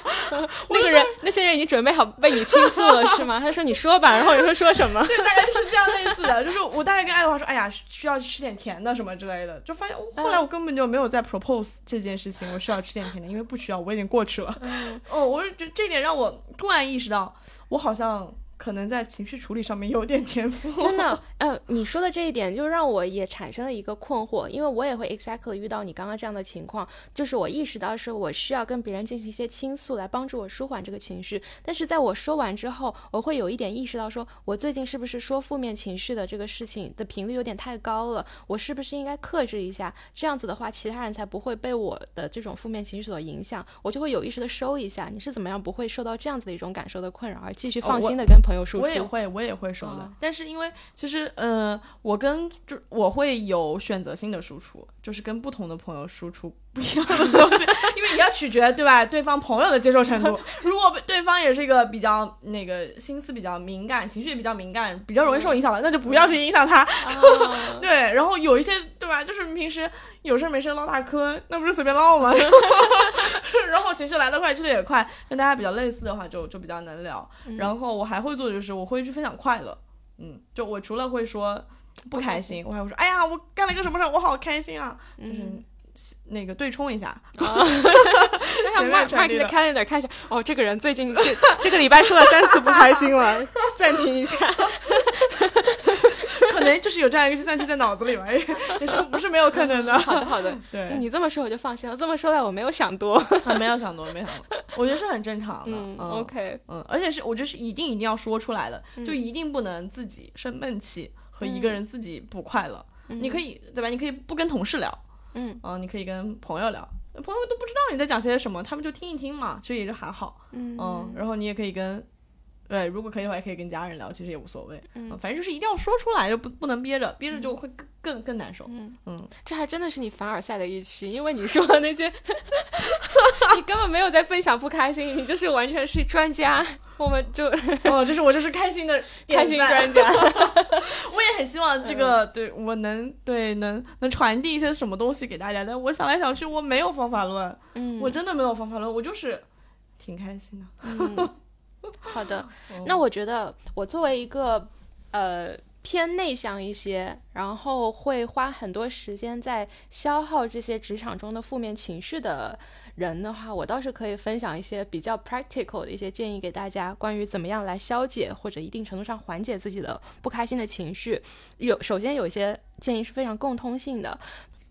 那个人，那些人已经准备好被你倾诉了，是吗？他说你说吧，然后你说说什么？对，大概就是这样类似的，就是我大概跟爱德华说，哎呀，需要吃点甜的什么之类的，就发现后来我根本就没有在 propose 这件事情，我需要吃点甜的，因为不需要，我已经过去了。嗯，哦，我就这点让我突然意识到，我好像。可能在情绪处理上面有点天赋，真的。呃，你说的这一点就让我也产生了一个困惑，因为我也会 exactly 遇到你刚刚这样的情况，就是我意识到是我需要跟别人进行一些倾诉来帮助我舒缓这个情绪，但是在我说完之后，我会有一点意识到说，我最近是不是说负面情绪的这个事情的频率有点太高了，我是不是应该克制一下？这样子的话，其他人才不会被我的这种负面情绪所影响，我就会有意识的收一下。你是怎么样不会受到这样子的一种感受的困扰，而继续放心的跟朋友输出？我也会。我也会收的，哦、但是因为其实，嗯、呃，我跟就我会有选择性的输出，就是跟不同的朋友输出不一样的东西，因为你要取决对吧？对方朋友的接受程度。如果对方也是一个比较那个心思比较敏感、情绪也比较敏感、比较容易受影响的，那就不要去影响他。哦、对，然后有一些对吧？就是平时有事没事唠大嗑，那不是随便唠吗？然后情绪来得快，去得也快，跟大家比较类似的话就，就就比较能聊。嗯、然后我还会做的就是，我会去分享快乐。嗯，就我除了会说不开心，我还会说，哎呀，我干了一个什么事儿，我好开心啊！嗯，那个对冲一下。啊、那要 mark mark 的 calendar 看一下，哦，这个人最近这这个礼拜说了三次不开心了，暂停一下。可能就是有这样一个计算器在脑子里吧，也是不是没有可能的。好的，好的，对你这么说我就放心了。这么说来，我没有想多，啊、没有想多，没有想多，我觉得是很正常的。嗯,嗯，OK，嗯，而且是我觉得是一定一定要说出来的，嗯、就一定不能自己生闷气和一个人自己不快乐。嗯、你可以对吧？你可以不跟同事聊，嗯嗯，你可以跟朋友聊，朋友都不知道你在讲些什么，他们就听一听嘛，其实也就还好。嗯嗯，然后你也可以跟。对，如果可以的话，也可以跟家人聊，其实也无所谓。嗯，反正就是一定要说出来，就不不能憋着，憋着就会更更更难受。嗯嗯，这还真的是你凡尔赛的一期，因为你说的那些，你根本没有在分享不开心，你就是完全是专家。我们就 哦，就是我就是开心的 开心专家。我也很希望这个、嗯、对我能对能能传递一些什么东西给大家，但我想来想去，我没有方法论。嗯，我真的没有方法论，我就是挺开心的。嗯。好的，那我觉得我作为一个呃偏内向一些，然后会花很多时间在消耗这些职场中的负面情绪的人的话，我倒是可以分享一些比较 practical 的一些建议给大家，关于怎么样来消解或者一定程度上缓解自己的不开心的情绪。有首先有一些建议是非常共通性的。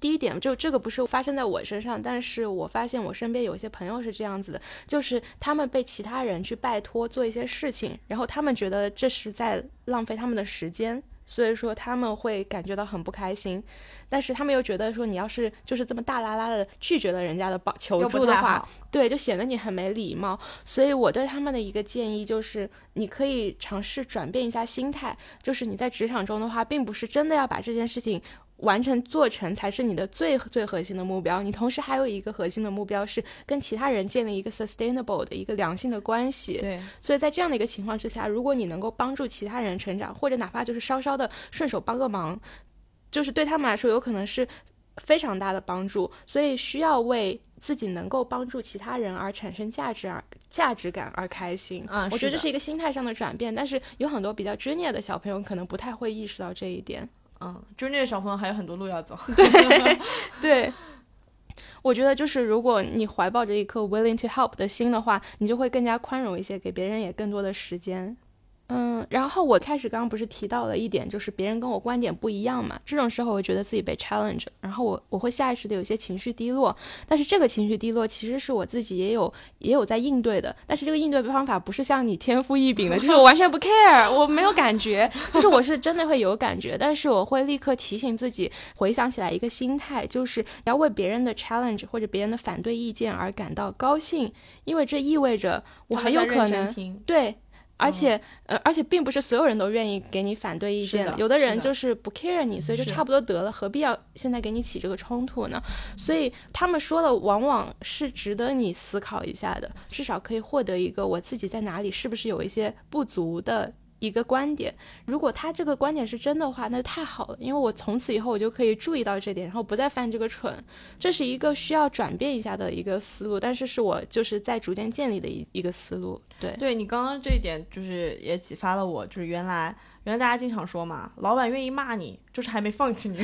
第一点，就这个不是发生在我身上，但是我发现我身边有一些朋友是这样子的，就是他们被其他人去拜托做一些事情，然后他们觉得这是在浪费他们的时间。所以说他们会感觉到很不开心，但是他们又觉得说你要是就是这么大拉拉的拒绝了人家的帮求助的话，对，就显得你很没礼貌。所以我对他们的一个建议就是，你可以尝试转变一下心态，就是你在职场中的话，并不是真的要把这件事情。完成做成才是你的最最核心的目标。你同时还有一个核心的目标是跟其他人建立一个 sustainable 的一个良性的关系。对，所以在这样的一个情况之下，如果你能够帮助其他人成长，或者哪怕就是稍稍的顺手帮个忙，就是对他们来说有可能是非常大的帮助。所以需要为自己能够帮助其他人而产生价值而价值感而开心。啊，我觉得这是一个心态上的转变。但是有很多比较 junior 的小朋友可能不太会意识到这一点。嗯，就是那个小朋友还有很多路要走。对，对，我觉得就是如果你怀抱着一颗 willing to help 的心的话，你就会更加宽容一些，给别人也更多的时间。嗯，然后我开始刚刚不是提到了一点，就是别人跟我观点不一样嘛，这种时候我觉得自己被 challenge，然后我我会下意识的有些情绪低落，但是这个情绪低落其实是我自己也有也有在应对的，但是这个应对方法不是像你天赋异禀的，就是我完全不 care，我没有感觉，就是我是真的会有感觉，但是我会立刻提醒自己，回想起来一个心态，就是要为别人的 challenge 或者别人的反对意见而感到高兴，因为这意味着我很有可能对。而且，呃，而且并不是所有人都愿意给你反对意见的，有的人就是不 care 你，所以就差不多得了，何必要现在给你起这个冲突呢？所以他们说的往往是值得你思考一下的，至少可以获得一个我自己在哪里是不是有一些不足的。一个观点，如果他这个观点是真的话，那太好了，因为我从此以后我就可以注意到这点，然后不再犯这个蠢。这是一个需要转变一下的一个思路，但是是我就是在逐渐建立的一一个思路。对，对你刚刚这一点就是也启发了我，就是原来原来大家经常说嘛，老板愿意骂你，就是还没放弃你，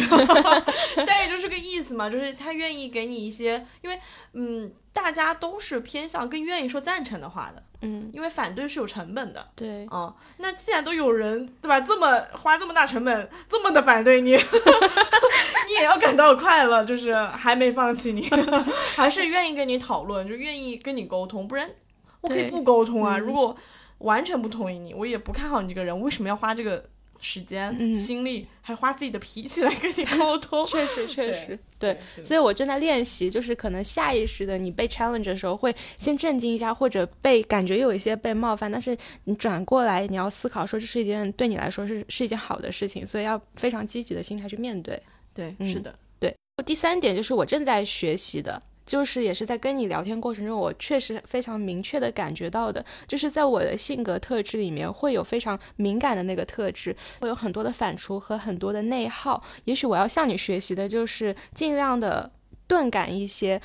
但也就是个意思嘛，就是他愿意给你一些，因为嗯，大家都是偏向更愿意说赞成的话的。嗯，因为反对是有成本的，对，哦，那既然都有人对吧，这么花这么大成本，这么的反对你，你也要感到快乐，就是还没放弃你，还是愿意跟你讨论，就愿意跟你沟通，不然我可以不沟通啊。如果完全不同意你，我也不看好你这个人，为什么要花这个？时间、心力，还花自己的脾气来跟你沟通，确实确实对。所以我正在练习，就是可能下意识的，你被 challenge 的时候，会先震惊一下，或者被感觉有一些被冒犯，但是你转过来，你要思考说这是一件对你来说是是一件好的事情，所以要非常积极的心态去面对。对，是的，对。第三点就是我正在学习的。就是也是在跟你聊天过程中，我确实非常明确的感觉到的，就是在我的性格特质里面会有非常敏感的那个特质，会有很多的反刍和很多的内耗。也许我要向你学习的就是尽量的钝感一些。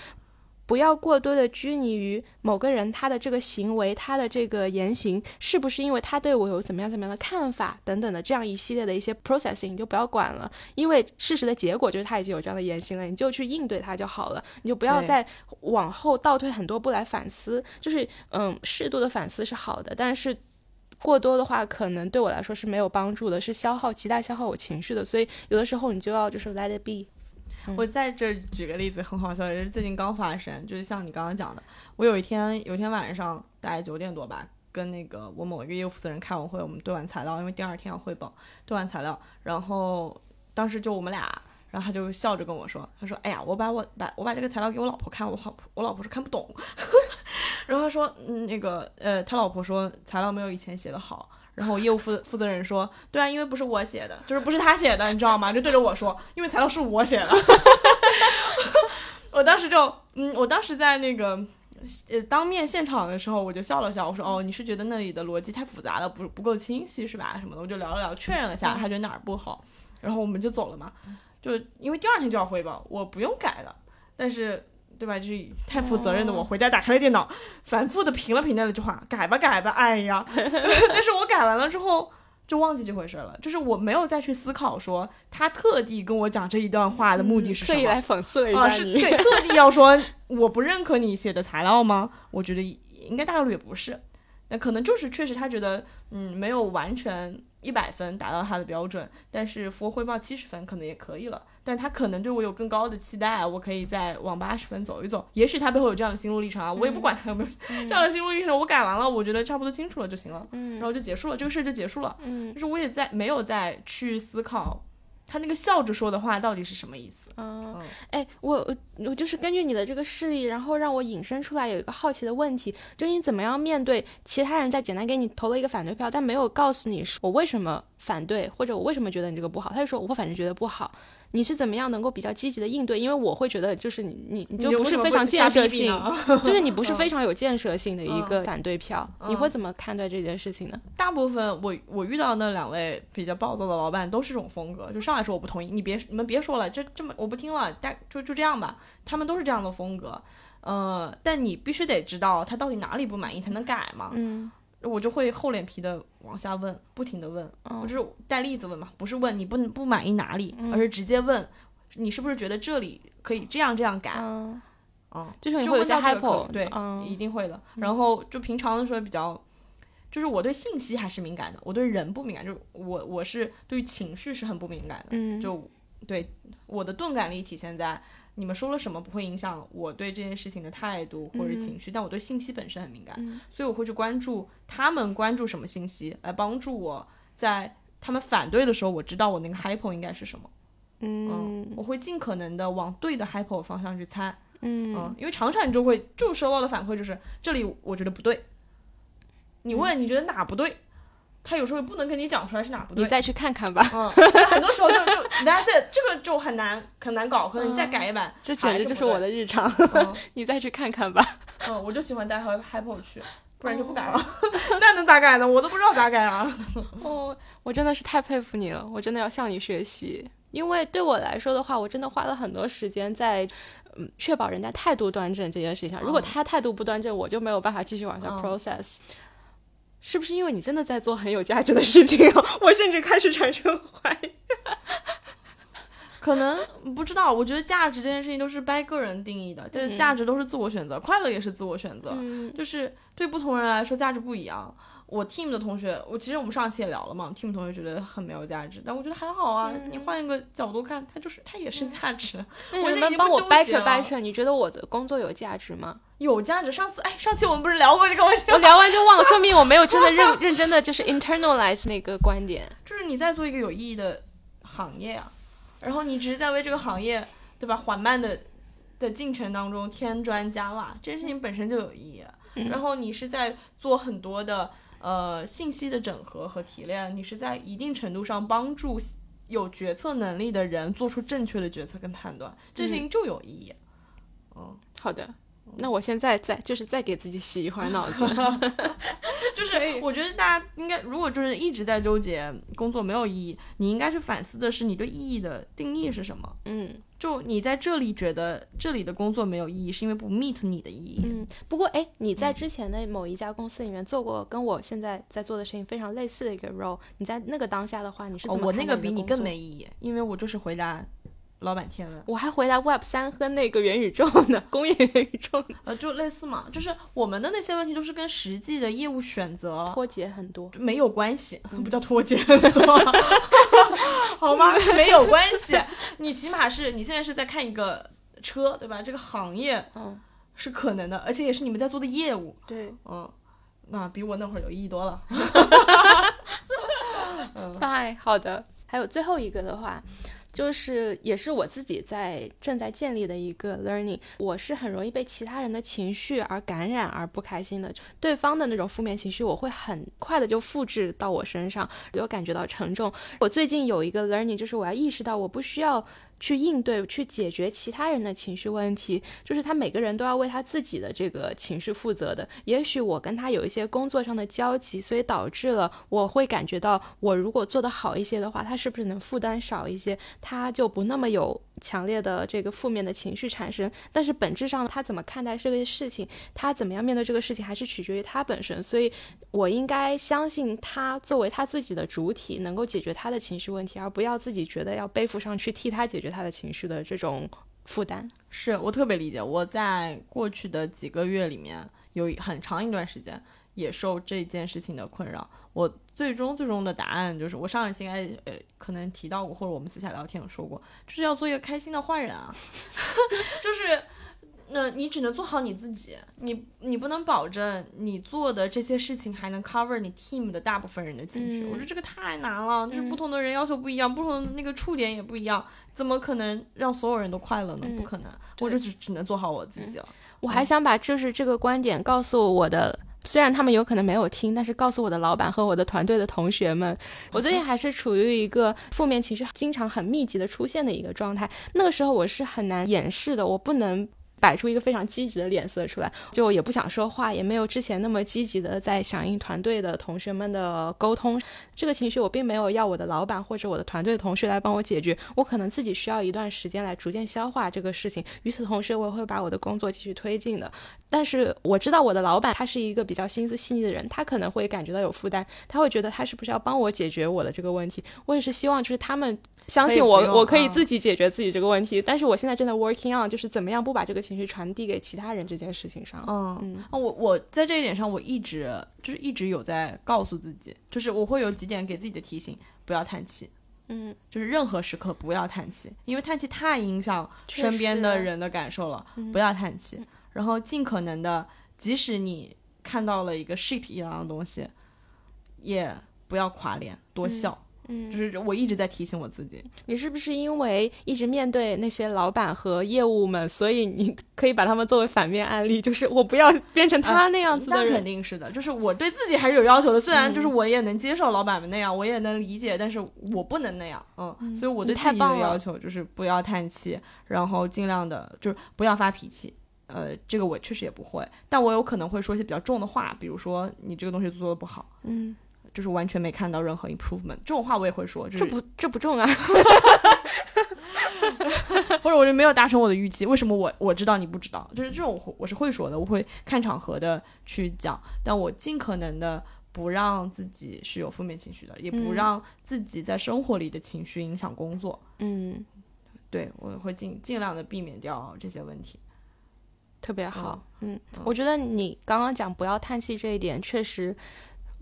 不要过多的拘泥于某个人他的这个行为，他的这个言行是不是因为他对我有怎么样怎么样的看法等等的这样一系列的一些 processing，你就不要管了，因为事实的结果就是他已经有这样的言行了，你就去应对他就好了，你就不要再往后倒退很多步来反思。就是嗯，适度的反思是好的，但是过多的话可能对我来说是没有帮助的，是消耗极大消耗我情绪的，所以有的时候你就要就是 let it be。我在这举个例子，很好笑，也是最近刚发生，就是像你刚刚讲的，我有一天有一天晚上大概九点多吧，跟那个我某一个业务负责人开完会，我们对完材料，因为第二天要汇报，对完材料，然后当时就我们俩，然后他就笑着跟我说，他说，哎呀，我把我把我把这个材料给我老婆看，我好我老婆说看不懂，然后他说，嗯，那个呃，他老婆说材料没有以前写的好。然后业务负负责人说：“对啊，因为不是我写的，就是不是他写的，你知道吗？就对着我说，因为材料是我写的。我当时就，嗯，我当时在那个呃当面现场的时候，我就笑了笑，我说：哦，你是觉得那里的逻辑太复杂了，不不够清晰是吧？什么的，我就聊了聊，确认了下，他觉得哪儿不好，然后我们就走了嘛。就因为第二天就要汇报，我不用改了，但是。”对吧？就是太负责任的我，回家打开了电脑，反复的评了评那句话，改吧改吧，哎呀！但是我改完了之后就忘记这回事了，就是我没有再去思考说他特地跟我讲这一段话的目的是什么，特意来讽刺了一下你，对，特地要说我不认可你写的材料吗？我觉得应该大概率也不是，那可能就是确实他觉得嗯没有完全一百分达到他的标准，但是服务汇报七十分可能也可以了。但他可能对我有更高的期待，我可以再往八十分走一走。也许他背后有这样的心路历程啊，我也不管他有没有 这样的心路历程，我改完了，我觉得差不多清楚了就行了，嗯然后就结束了，这个事儿就结束了。嗯就是我也在没有再去思考他那个笑着说的话到底是什么意思。嗯嗯，哎，我我我就是根据你的这个事例，然后让我引申出来有一个好奇的问题，就是你怎么样面对其他人在简单给你投了一个反对票，但没有告诉你我为什么反对，或者我为什么觉得你这个不好，他就说我反正觉得不好。你是怎么样能够比较积极的应对？因为我会觉得，就是你你你就不是非常建设性，就是你不是非常有建设性的一个反对票，你会怎么看待这件事情呢？大部分我我遇到那两位比较暴躁的老板都是这种风格，就上来说我不同意，你别你们别说了，这这么我不听了，大就就这样吧，他们都是这样的风格。呃，但你必须得知道他到底哪里不满意才能改嘛。嗯我就会厚脸皮的往下问，不停的问，哦我就是带例子问嘛，不是问你不不满意哪里，嗯而是直接问你是不是觉得这里可以这样这样改。嗯，嗯，就是你会有些 hypo，可对，嗯一定会的。然后就平常的时候比较，就是我对信息还是敏感的，我对人不敏感，就是我我是对于情绪是很不敏感的，嗯，就对我的钝感力体现在你们说了什么不会影响我对这件事情的态度或者情绪，但我对信息本身很敏感，嗯所以我会去关注他们关注什么信息，来帮助我在他们反对的时候，我知道我那个 hypo 应该是什么。嗯我会尽可能的往对的 hypo 方向去猜。嗯嗯，因为常常你就会就收到的反馈就是这里我觉得不对，你问你觉得哪不对，他有时候也不能跟你讲出来是哪不对。你再去看看吧，嗯，很多时候就就 that's it，这个就很难很难搞，可能你再改一版，这简直就是我的日常，嗯你再去看看吧。嗯，我就喜欢带 hypo 去，不然就不改了。那能咋改呢？我都不知道咋改啊。哦，我真的是太佩服你了，我真的要向你学习。因为对我来说的话，我真的花了很多时间在，嗯，确保人家态度端正这件事情上。如果嗯他态度不端正，我就没有办法继续往下嗯 process。是不是因为你真的在做很有价值的事情啊？我甚至开始产生怀疑。可能不知道，我觉得价值这件事情都是掰个人定义的，就是价值都是自我选择，快乐也是自我选择。嗯就是对不同人来说价值不一样。我 team 的同学，我其实我们上期也聊了嘛，team 同学觉得很没有价值，但我觉得还好啊。你换一个角度看，它就是它也是价值，那我已经你能帮我掰扯掰扯？你觉得我的工作有价值吗？有价值。上次哎，上期我们不是聊过这个问题吗？我聊完就忘了，说明我没有真的认认真的就是 internalize 那个观点。就是你在做一个有意义的行业啊，然后你只是在为这个行业，对吧？缓慢的的进程当中添砖加瓦，这件事情本身就有意义。嗯然后你是在做很多的呃信息的整合和提炼，你是在一定程度上帮助有决策能力的人做出正确的决策跟判断，这事情就有意义。嗯，好的，那我现在再就是再给自己洗一会儿脑子。就是我觉得大家应该，如果就是一直在纠结工作没有意义，你应该去反思的是你对意义的定义是什么。嗯就你在这里觉得这里的工作没有意义，是因为不 meet 你的意义。嗯，不过哎，你在之前的某一家公司里面做过跟我现在在做的事情非常类似的一个 role，你在那个当下的话，你是怎哦，么我那看待的工个比你更没意义，因为我就是回答老板天文，我还回答 Web 三和那个元宇宙呢，工业元宇宙呢呃，就类似嘛，就是我们的那些问题都是跟实际的业务选择脱节很多。没有关系，不叫脱节，好吗？没有关系，你起码是你现在是在看一个车，对吧？这个行业嗯，是可能的，而且也是你们在做的业务，对嗯，那比我那会儿有意义多了。，fine，好的。还有最后一个的话，就是也是我自己在正在建立的一个 learning。我是很容易被其他人的情绪而感染而不开心的，对方的那种负面情绪，我会很快的就复制到我身上，有感觉到沉重。我最近有一个 learning，就是我要意识到我不需要。去应对、去解决其他人的情绪问题，就是他每个人都要为他自己的这个情绪负责的。也许我跟他有一些工作上的交集，所以导致了我会感觉到，我如果做得好一些的话，他是不是能负担少一些，他就不那么有强烈的这个负面的情绪产生。但是本质上，他怎么看待这个事情，他怎么样面对这个事情，还是取决于他本身。所以我应该相信他作为他自己的主体，能够解决他的情绪问题，而不要自己觉得要背负上去替他解决他的情绪的这种负担。是我特别理解。我在过去的几个月里面，有很长一段时间，也受这件事情的困扰。我最终最终的答案就是，我上一期应该呃可能提到过，或者我们私下聊天有说过，就是要做一个开心的坏人啊，就是。那你只能做好你自己，你你不能保证你做的这些事情还能 cover 你 team 的大部分人的情绪。嗯我觉得这个太难了，就是嗯不同的人要求不一样，不同的那个触点也不一样，怎么可能让所有人都快乐呢？嗯不可能，我就只只能做好我自己了。我还想把就是这个观点告诉我的。虽然他们有可能没有听，但是告诉我的老板和我的团队的同学们，我最近还是处于一个负面情绪经常很密集的出现的一个状态。那个时候我是很难掩饰的，我不能摆出一个非常积极的脸色出来，就也不想说话，也没有之前那么积极的在响应团队的同学们的沟通。这个情绪我并没有要我的老板或者我的团队的同事来帮我解决，我可能自己需要一段时间来逐渐消化这个事情。与此同时，我也会把我的工作继续推进的。但是我知道我的老板他是一个比较心思细腻的人，他可能会感觉到有负担，他会觉得他是不是要帮我解决我的这个问题。我也是希望就是他们相信我我可以啊自己解决自己这个问题。但是我现在正在 working on，就是怎么样不把这个情绪传递给其他人这件事情上。嗯我我在这一点上，我一直就是一直有在告诉自己，就是我会有几点给自己的提醒，不要叹气。嗯，就是任何时刻不要叹气，因为叹气太影响身边的人的感受了。嗯不要叹气，然后尽可能的，即使你看到了一个 shit 一样的东西，也不要垮脸，多笑。嗯就是我一直在提醒我自己，你是不是因为一直面对那些老板和业务们，所以你可以把他们作为反面案例？就是我不要变成他那样子的那。肯定是的。就是我对自己还是有要求的，虽然嗯就是我也能接受老板们那样，我也能理解，但是我不能那样。嗯，所以我对自己的要求就是不要叹气，然后尽量的就是不要发脾气。呃，这个我确实也不会，但我有可能会说一些比较重的话，比如说你这个东西做的不好，嗯，就是完全没看到任何 improvement，这种话我也会说，就是这不这不重啊。或者我就没有达成我的预期，为什么我我知道你不知道？就是这种我我是会说的，我会看场合的去讲，但我尽可能的不让自己是有负面情绪的，也不嗯让自己在生活里的情绪影响工作。嗯，对我会尽尽量的避免掉这些问题。特别好。嗯，嗯我觉得你刚刚讲不要叹气这一点，确实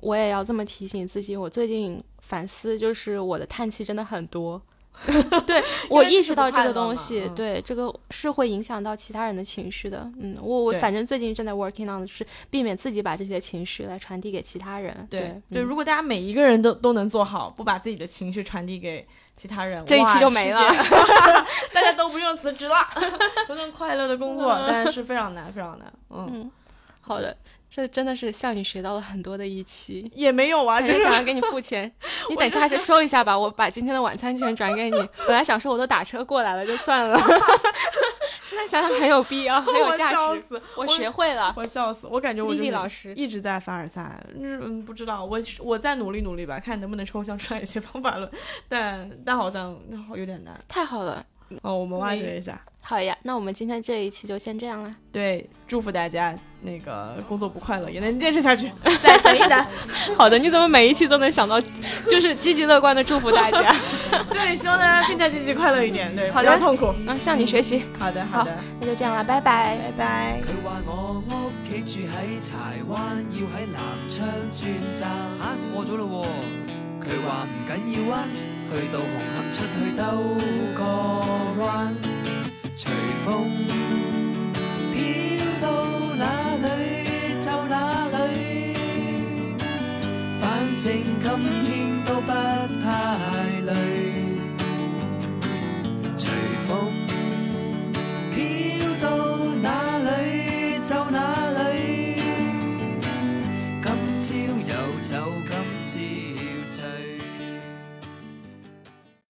我也要这么提醒自己。我最近反思，就是我的叹气真的很多。对 我意识到这个东西，对这个是会影响到其他人的情绪的。嗯，我我反正最近正在 working on 的就是避免自己把这些情绪来传递给其他人。对对如果大家每一个人都都能做好，不把自己的情绪传递给其他人，这一期就没了。大家都不用辞职了，都能快乐的工作，但是非常难，非常难。嗯，嗯，好的，这真的是向你学到了很多的一期。也没有啊，就是想要给你付钱，你等一下还是收一下吧，我把今天的晚餐钱转给你。本来想说我都打车过来了，就算了。现在想想很有必要，很有价值。我学会了，我笑死，我感觉我丽就是丽老师一直在凡尔赛，嗯，不知道，我我再努力努力吧，看能不能抽象出来一些方法论，但但好像有点难。太好了。哦，我们挖掘一下。好呀，那我们今天这一期就先这样啦。对，祝福大家那个工作不快乐也能坚持下去，再等一等。好的，你怎么每一期都能想到，就是积极乐观的祝福大家？对，希望大家更加积极快乐一点，对，好的不要痛苦。嗯，向你学习。好的，好的，那就这样啦，拜拜。拜拜。佢話我屋企住喺柴灣，要喺南昌轉站。咗咯喎！佢話唔緊要啊，去到红磡出去兜个弯，随风飘到哪里就哪里，反正今天都不太累。随风飘到哪里就哪里，今朝有酒